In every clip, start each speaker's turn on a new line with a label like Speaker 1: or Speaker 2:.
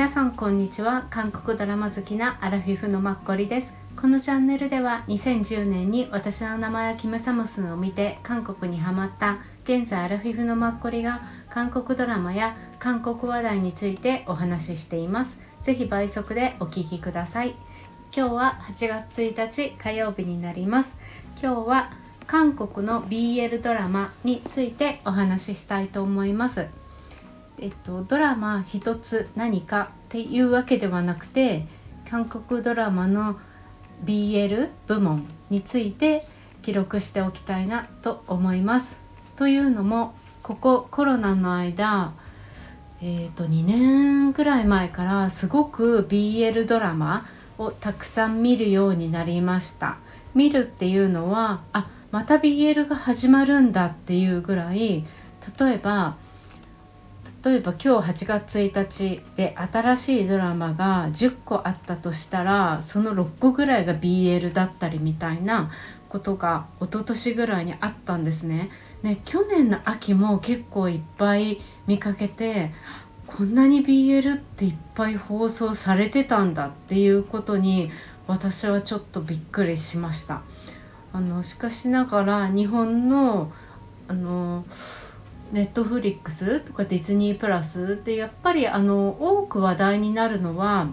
Speaker 1: 皆さんこんにちは。韓国ドラマ好きなアラフィフのマッコリです。このチャンネルでは2010年に私の名前はキムサムスンを見て韓国にハマった現在アラフィフのマッコリが韓国ドラマや韓国話題についてお話ししています。ぜひ倍速でお聞きください。今日は8月1日火曜日になります。今日は韓国の BL ドラマについてお話ししたいと思います。えっと、ドラマ一つ何かっていうわけではなくて韓国ドラマの BL 部門について記録しておきたいなと思います。というのもここコロナの間、えー、と2年ぐらい前からすごく BL ドラマをたくさん見るようになりました。見るっていうのはあまた BL が始まるんだっていうぐらい例えば例えば今日8月1日で新しいドラマが10個あったとしたらその6個ぐらいが BL だったりみたいなことが一昨年ぐらいにあったんですね。ね去年の秋も結構いっぱい見かけてこんなに BL っていっぱい放送されてたんだっていうことに私はちょっとびっくりしました。あのしかしながら日本のあのネットフリックスとかディズニープラスでやっぱりあの多く話題になるのは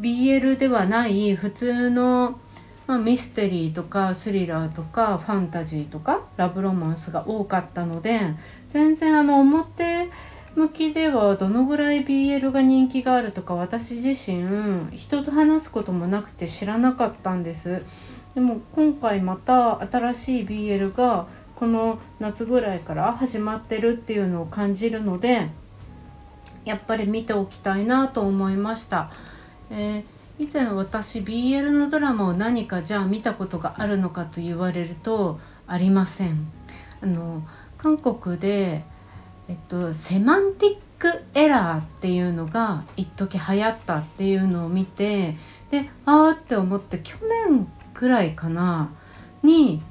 Speaker 1: BL ではない普通の、まあ、ミステリーとかスリラーとかファンタジーとかラブロマンスが多かったので全然あの表向きではどのぐらい BL が人気があるとか私自身人と話すこともなくて知らなかったんです。でも今回また新しい BL がこの夏ぐらいから始まってるっていうのを感じるのでやっぱり見ておきたいなと思いました。えー、以前私 BL のドラマを何かじゃあ見たことがあるのかと言われるとありません。あの韓国で、えっと、セマンティックエラーっていうのが一時流行ったっていうのを見てでああって思って去年くらいかなに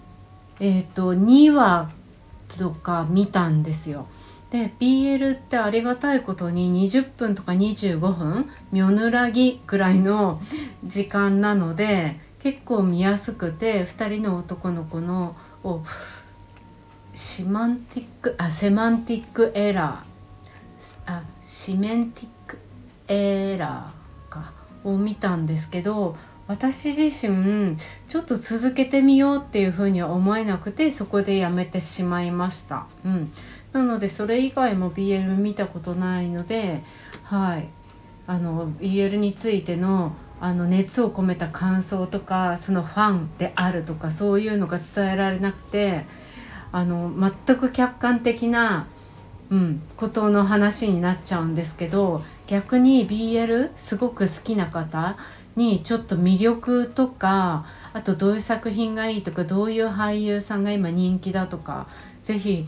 Speaker 1: え、ー、と2話とか見たんですよ。で BL ってありがたいことに20分とか25分ミョヌラギぐらいの時間なので結構見やすくて2人の男の子のをシマンティックあセマンティックエラーあシメンティックエラーかを見たんですけど私自身ちょっと続けてみようっていうふうには思えなくてそこでやめてしまいました、うん、なのでそれ以外も BL 見たことないのではい。あの BL についてのあの熱を込めた感想とかそのファンであるとかそういうのが伝えられなくてあの全く客観的な、うん、ことの話になっちゃうんですけど逆に BL すごく好きな方にちょっと魅力とかあとどういう作品がいいとかどういう俳優さんが今人気だとか是非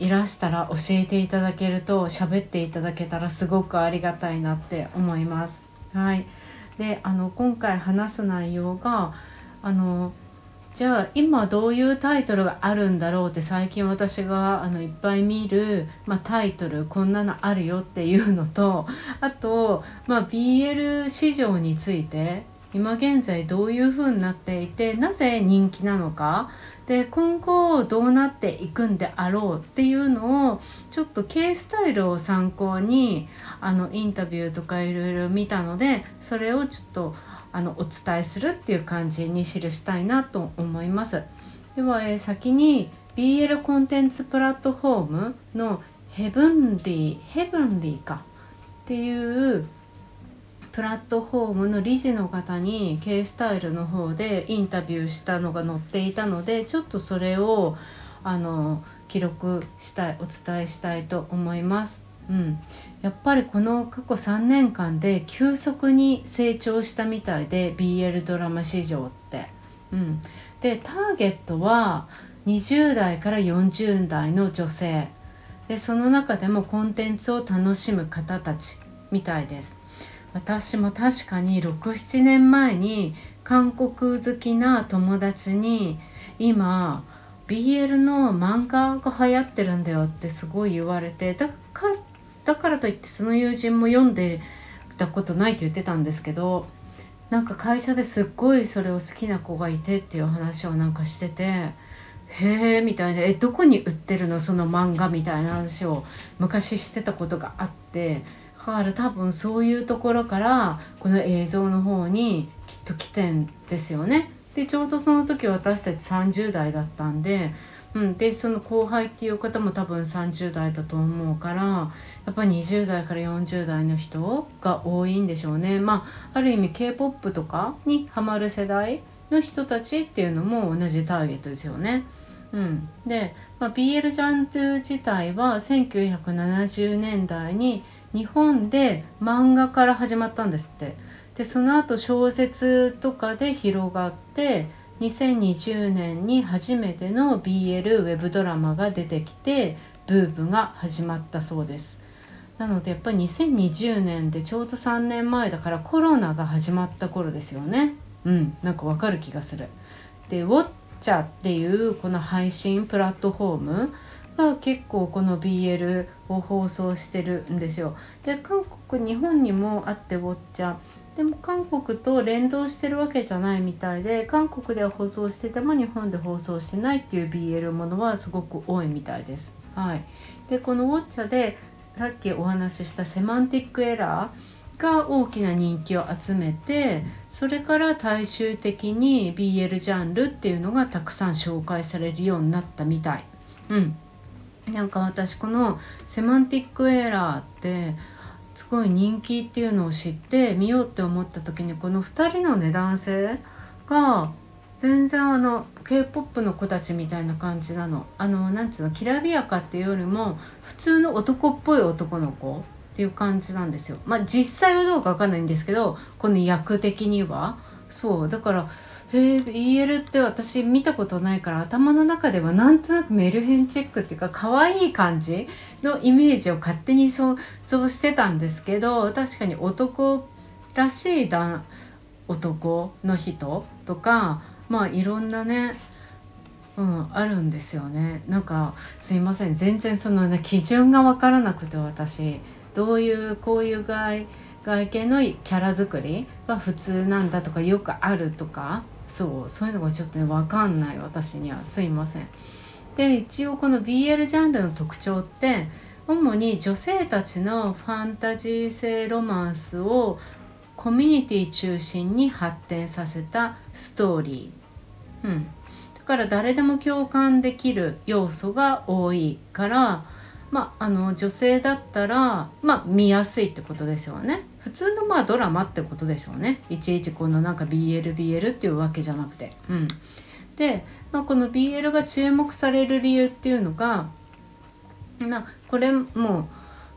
Speaker 1: いらしたら教えていただけると喋っていただけたらすごくありがたいなって思います。はい、であの今回話す内容があのじゃあ今どういうタイトルがあるんだろうって最近私があのいっぱい見る、まあ、タイトルこんなのあるよっていうのとあと、まあ、BL 市場について今現在どういう風になっていてなぜ人気なのか。で今後どうなっていくんであろうっていうのをちょっと K スタイルを参考にあのインタビューとかいろいろ見たのでそれをちょっとあのお伝えするっていう感じに記したいなと思います。では、えー、先に BL コンテンツプラットフォームのヘブンリーヘブンリーかっていうプラットフォームの理事の方に K スタイルの方でインタビューしたのが載っていたのでちょっとそれをあの記録したいお伝えしたいと思います。うん、やっぱりこの過去3年間で急速に成長したみたいで BL ドラマ市場って。うん、でターゲットは20代から40代の女性。でその中でもコンテンツを楽しむ方たちみたいです。私も確かに67年前に韓国好きな友達に今 BL の漫画が流行ってるんだよってすごい言われてだからだからといってその友人も読んでたことないと言ってたんですけどなんか会社ですっごいそれを好きな子がいてっていう話をなんかしててへえみたいなえどこに売ってるの？その漫画みたいな話を昔してたことがあってだから多分そういうところからこの映像の方にきっと来てんですよね。でちょうどその時私たち30代だったんでうん、でその後輩っていう方も多分30代だと思うからやっぱり20代から40代の人が多いんでしょうね。まあ、ある意味 k p o p とかにハマる世代の人たちっていうのも同じターゲットですよね。うん、で、まあ、BL ジャンル自体は1970年代に日本で漫画から始まったんですって。でその後小説とかで広がって2020年に初めての BL ウェブドラマが出てきてブームが始まったそうです。なのでやっぱり2020年でちょうど3年前だからコロナが始まった頃ですよね。うんなんかわかる気がする。でウォッチャっていうこの配信プラットフォームが結構この BL を放送してるんですよ。で韓国日本にもあってウォッチャ。でも韓国と連動してるわけじゃないみたいで韓国では放送してても日本で放送してないっていう BL ものはすごく多いみたいです。はい、でこのウォッチャでさっきお話ししたセマンティックエラーが大きな人気を集めてそれから大衆的に BL ジャンルっていうのがたくさん紹介されるようになったみたい。うん、なんか私このセマンティックエラーってすごい人気っていうのを知って見ようって思った時にこの2人のね男性が全然あの k p o p の子たちみたいな感じなの。あのなんつうのきらびやかっていうよりも普通の男っぽい男の子っていう感じなんですよ。まあ実際はどうかわかんないんですけどこの役的には。そうだからへえ BL って私見たことないから頭の中ではなんとなくメルヘンチックっていうか可愛い感じのイメージを勝手に想像してたんですけど確かに男らしい男の人とかまあいろんなねうんあるんですよね。なんかすいません。全然そのね基準が分からなくて私。どういうこういう外外見のキャラ作りは普通なんだとかよくあるとか。そうそういうのがちょっとね分かんない私には。すいません。で一応この BL ジャンルの特徴って主に女性たちのファンタジー性ロマンスをコミュニティ中心に発展させたストーリー、うん、だから誰でも共感できる要素が多いからまあ、の女性だったら、まあ、見やすいってことですよね。普通のまあドラマってことでしょうね。いちいちこのなんか BLBL っていうわけじゃなくて。うん、で、まあ、この BL が注目される理由っていうのが、まあ、これも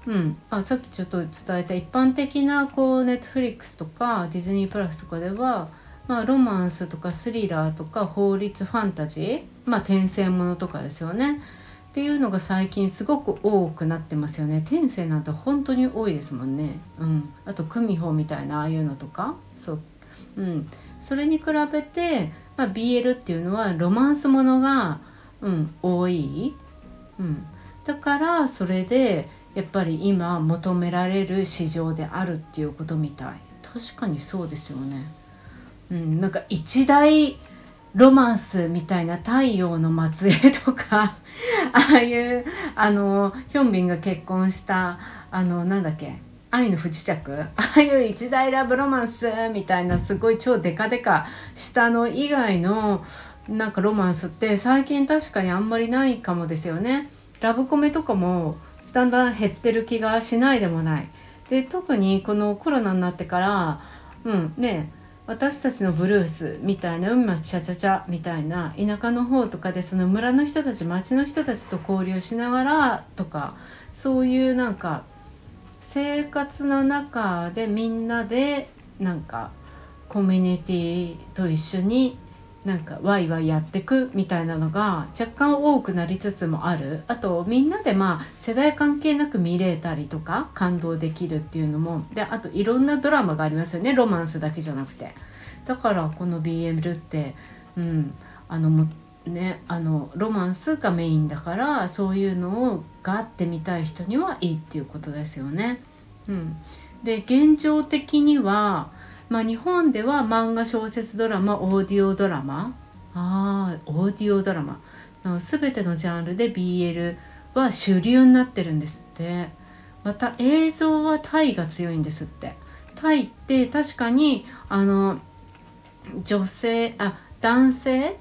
Speaker 1: ううん、あさっきちょっと伝えた一般的なこうネットフリックスとかディズニープラスとかでは、まあ、ロマンスとかスリラーとか法律ファンタジー、まあ、転生ものとかですよね。っていうのが最近すごく多くなってますよね。天性なんて本当に多いですもんね。うん。あと久美穂みたいなああいうのとか。そう。うん。それに比べて、まあ、BL っていうのはロマンスものが、うん、多い、うん、だからそれでやっぱり今求められる市場であるっていうことみたい。確かにそうですよね。うん。なんか一大ロマンスみたいな太陽の末裔とか ああいうあのヒョンビンが結婚したあのなんだっけ愛の不時着ああいう一大ラブロマンスみたいなすごい超デカデカしたの以外のなんかロマンスって最近確かにあんまりないかもですよね。ラブコメとかもだんだん減ってる気がしないでもない。で特にこのコロナになってからうんね私たちのブルースみたいな海町チャチャチャみたいな田舎の方とかでその村の人たち町の人たちと交流しながらとかそういうなんか生活の中でみんなでなんかコミュニティと一緒になんかワイワイやってくみたいなのが若干多くなりつつもある。あとみんなでまあ世代関係なく見れたりとか感動できるっていうのも。であといろんなドラマがありますよね。ロマンスだけじゃなくて。だからこの BL ってうん。あのもねあのロマンスがメインだからそういうのをガッて見たい人にはいいっていうことですよね。うん、で現状的には、まあ、日本では漫画小説ドラマオーディオドラマあーオーディオドラマの全てのジャンルで BL は主流になってるんですって。また映像はタイが強いんですって。タイって確かにあの女性あ男性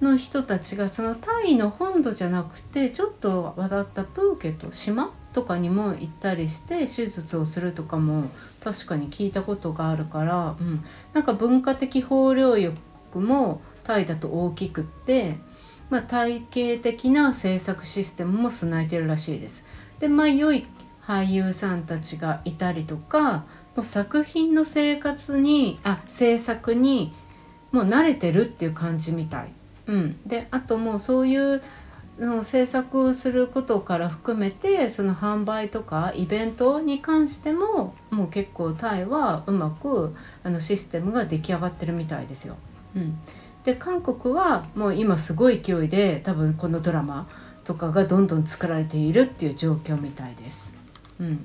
Speaker 1: の人たちがそのタイの本土じゃなくてちょっと渡ったプーケット島とかにも行ったりして手術をするとかも確かに聞いたことがあるから、うん、なんか文化的包容力もタイだと大きくって、まあ、体系的な制作システムも備えてるらしいです。でまあ良い俳優さんたちがいたりとかもう作品の生活にあ制作にもう慣れてるっていう感じみたい。うん、であともうそういうの制作することから含めてその販売とかイベントに関してももう結構タイはうまくあのシステムが出来上がってるみたいですよ。うん、で韓国はもう今すごい勢いで多分このドラマとかがどんどん作られているっていう状況みたいです。うん、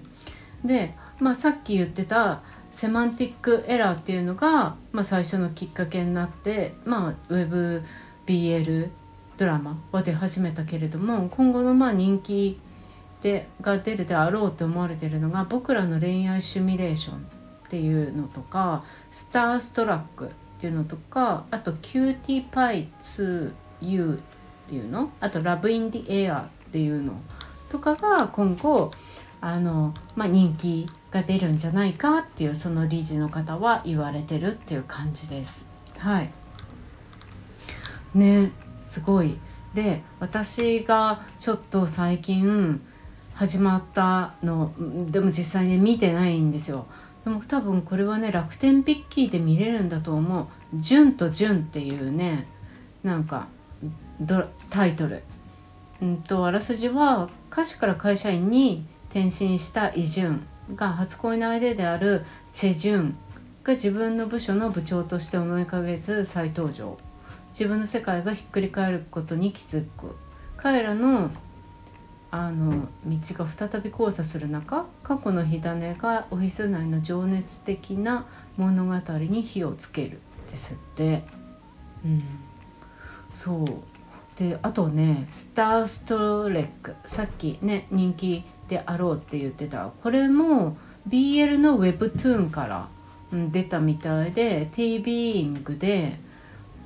Speaker 1: で、まあ、さっき言ってたセマンティックエラーっていうのが、まあ、最初のきっかけになって、まあ、ウェブ BL ドラマは出始めたけれども今後のまあ人気でが出るであろうと思われてるのが「僕らの恋愛シミュレーション」っていうのとか「スターストラック」っていうのとかあと「キューティーパイ 2U」っていうのあと「ラブ・イン・ジ・エア」っていうのとかが今後あの、まあ、人気が出るんじゃないかっていうその理事の方は言われてるっていう感じです。はいねすごい。で私がちょっと最近始まったのでも実際ね見てないんですよ。でも多分これはね楽天ピッキーで見れるんだと思う「純と純」っていうねなんかタイトル。うんとあらすじは歌手から会社員に転身したイ・ジュンが初恋の相手であるチェ・ジュンが自分の部署の部長として思いかけず再登場。自分の世界がひっくり返ることに気づく。彼らのあの道が再び交差する中過去の火種がオフィス内の情熱的な物語に火をつけるですって。うん、そう。であとね「スター・ストレック」さっきね人気であろうって言ってた。これも BL の Webtoon から、うん、出たみたいで TV イングで、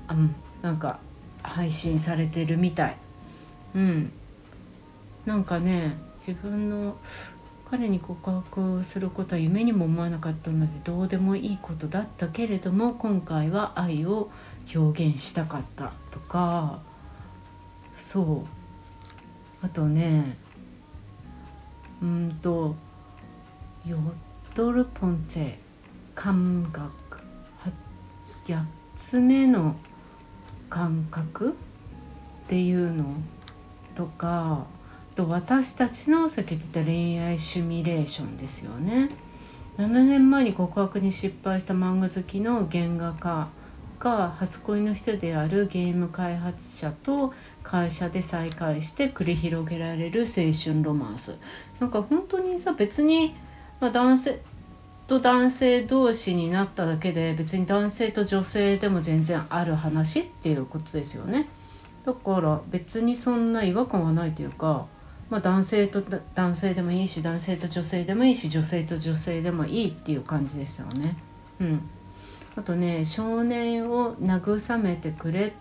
Speaker 1: うん、なんか配信されてるみたい。うん。なんかね自分の彼に告白することは夢にも思わなかったのでどうでもいいことだったけれども今回は愛を表現したかったとか。そう。あとねうんとヨドルポンチェ感覚8つ目の感覚っていうのとかあと私たちのさっき言ってた恋愛シミュレーションですよね。7年前に告白に失敗した漫画好きの原画家が初恋の人であるゲーム開発者と会社で再会して繰り広げられる青春ロマンスなんか本当にさ別に、まあ、男性と男性同士になっただけで別に男性と女性でも全然ある話っていうことですよね。だから別にそんな違和感はないというか、まあ、男性と男性でもいいし男性と女性でもいいし女性と女性でもいいっていう感じですよね。うん。あとね少年を慰めてくれっ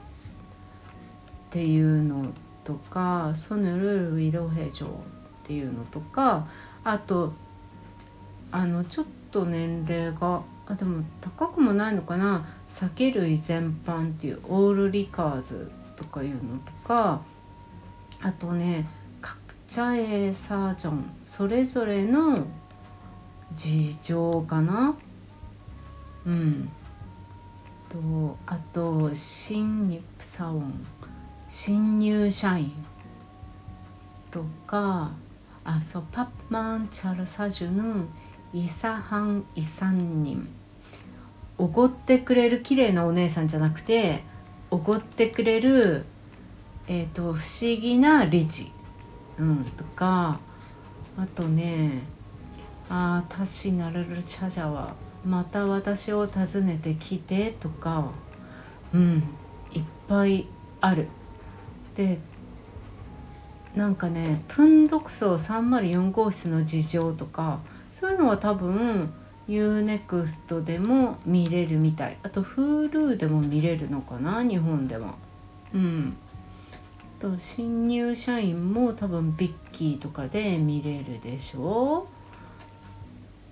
Speaker 1: ていうのとかソヌルルイロヘジョっていうのとかあとあのちょっと年齢が。あでも高くもないのかな。酒類全般っていうオールリカーズとかいうのとか。あとねカクチャエサージョン。それぞれの事情かな。うん。とあと新入サオン新入社員とか。あそうパッマンチャルサジュのイサハン・イサンニンおごってくれる綺麗なお姉さんじゃなくておごってくれる、えーと、不思議な理事、うん、とかあとねああタシナルルチャジャはまた私を訪ねてきてとかうんいっぱいある。でなんかねプンドクソ304号室の事情とかそういうのは多分 U-NEXT でも見れるみたい。あと Hulu でも見れるのかな？日本では。うん。と新入社員も多分 Viki とかで見れるでしょ？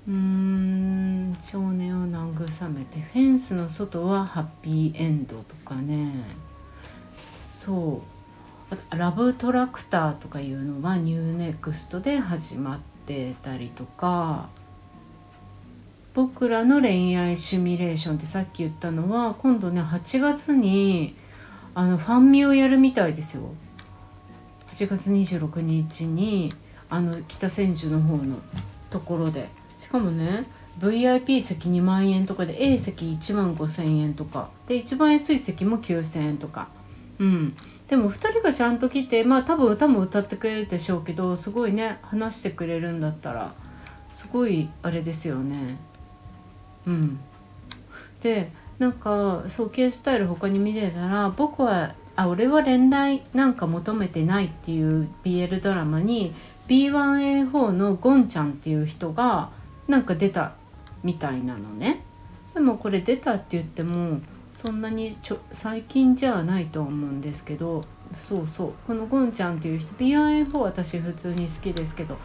Speaker 1: うーん。少年を慰めてフェンスの外はハッピーエンドとかね。そう。ラブトラクターとかいうのは U-NEXT で始まってたりとか僕らの恋愛シミュレーションってさっき言ったのは今度ね8月にあのファンミをやるみたいですよ。8月26日にあの北千住の方のところで。しかもね VIP 席2万円とかで A 席1万5,000円とか。で一番安い席も9,000円とか。うん。でも2人がちゃんと来てまあ多分歌も歌ってくれるでしょうけどすごいね話してくれるんだったらすごいあれですよね。うん。でなんかそう系スタイル他に見てたら僕はあ俺は恋愛なんか求めてないっていう BL ドラマに B1A4 のゴンちゃんっていう人がなんか出たみたいなのね。でもこれ出たって言ってもそんなにちょ最近じゃないと思うんですけどそうそう。このゴンちゃんっていう人 B1A4 私普通に好きですけど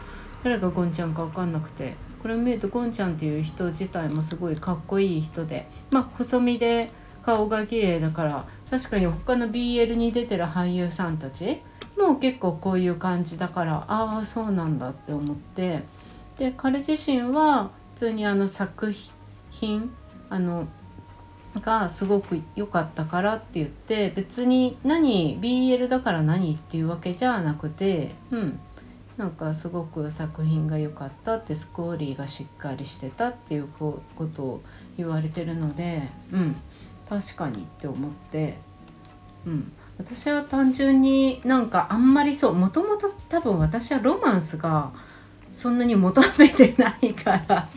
Speaker 1: 誰がゴンちゃんか分かんなくてこれを見るとゴンちゃんっていう人自体もすごいかっこいい人でまあ細身で顔が綺麗だから確かに他の BL に出てる俳優さんたちも結構こういう感じだからああそうなんだって思ってで彼自身は普通にあの作品あのがすごく良かったからって言って別に何 BL だから何っていうわけじゃなくてうん。なんかすごく作品が良かったってスコーリーがしっかりしてたっていうことを言われてるのでうん。確かにって思って、うん、私は単純になんかあんまりそうもともと多分私はロマンスがそんなに求めてないから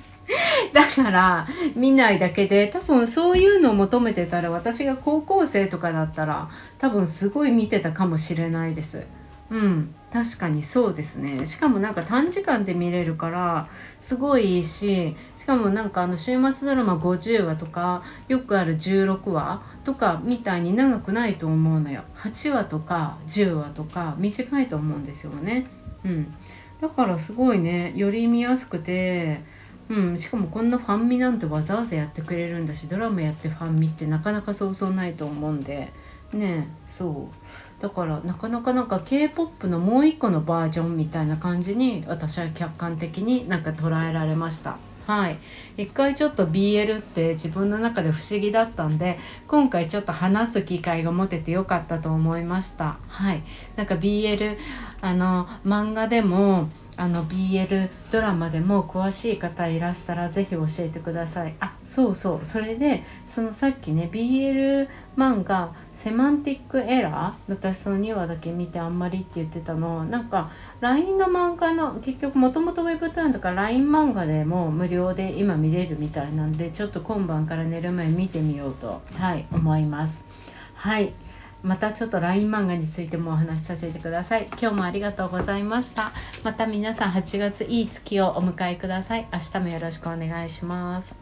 Speaker 1: だから見ないだけで多分そういうのを求めてたら私が高校生とかだったら多分すごい見てたかもしれないです。うん確かにそうですね。しかもなんか短時間で見れるからすごいいいししかもなんかあの週末ドラマ50話とかよくある16話とかみたいに長くないと思うのよ。8話とか10話とか短いと思うんですよね。うん。だからすごいねより見やすくてうん、しかもこんなファンミなんてわざわざやってくれるんだしドラマやってファンミってなかなかそうそうないと思うんで。ねそう。だからなかなかなんか k p o p のもう一個のバージョンみたいな感じに私は客観的になんか捉えられました。はい。一回ちょっと BL って自分の中で不思議だったんで今回ちょっと話す機会が持ててよかったと思いました。はい。なんか BL あの漫画でもあの BL ドラマでも詳しい方いらしたら是非教えてください。あそうそう。それでそのさっきね BL 漫画「セマンティックエラー」私その2話だけ見てあんまりって言ってたの。なんか LINE の漫画の結局もともと Webtoon とか LINE 漫画でも無料で今見れるみたいなんでちょっと今晩から寝る前見てみようとはい思います。はい。またちょっと LINE 漫画についてもお話しさせてください。今日もありがとうございました。また皆さん8月いい月をお迎えください。明日もよろしくお願いします。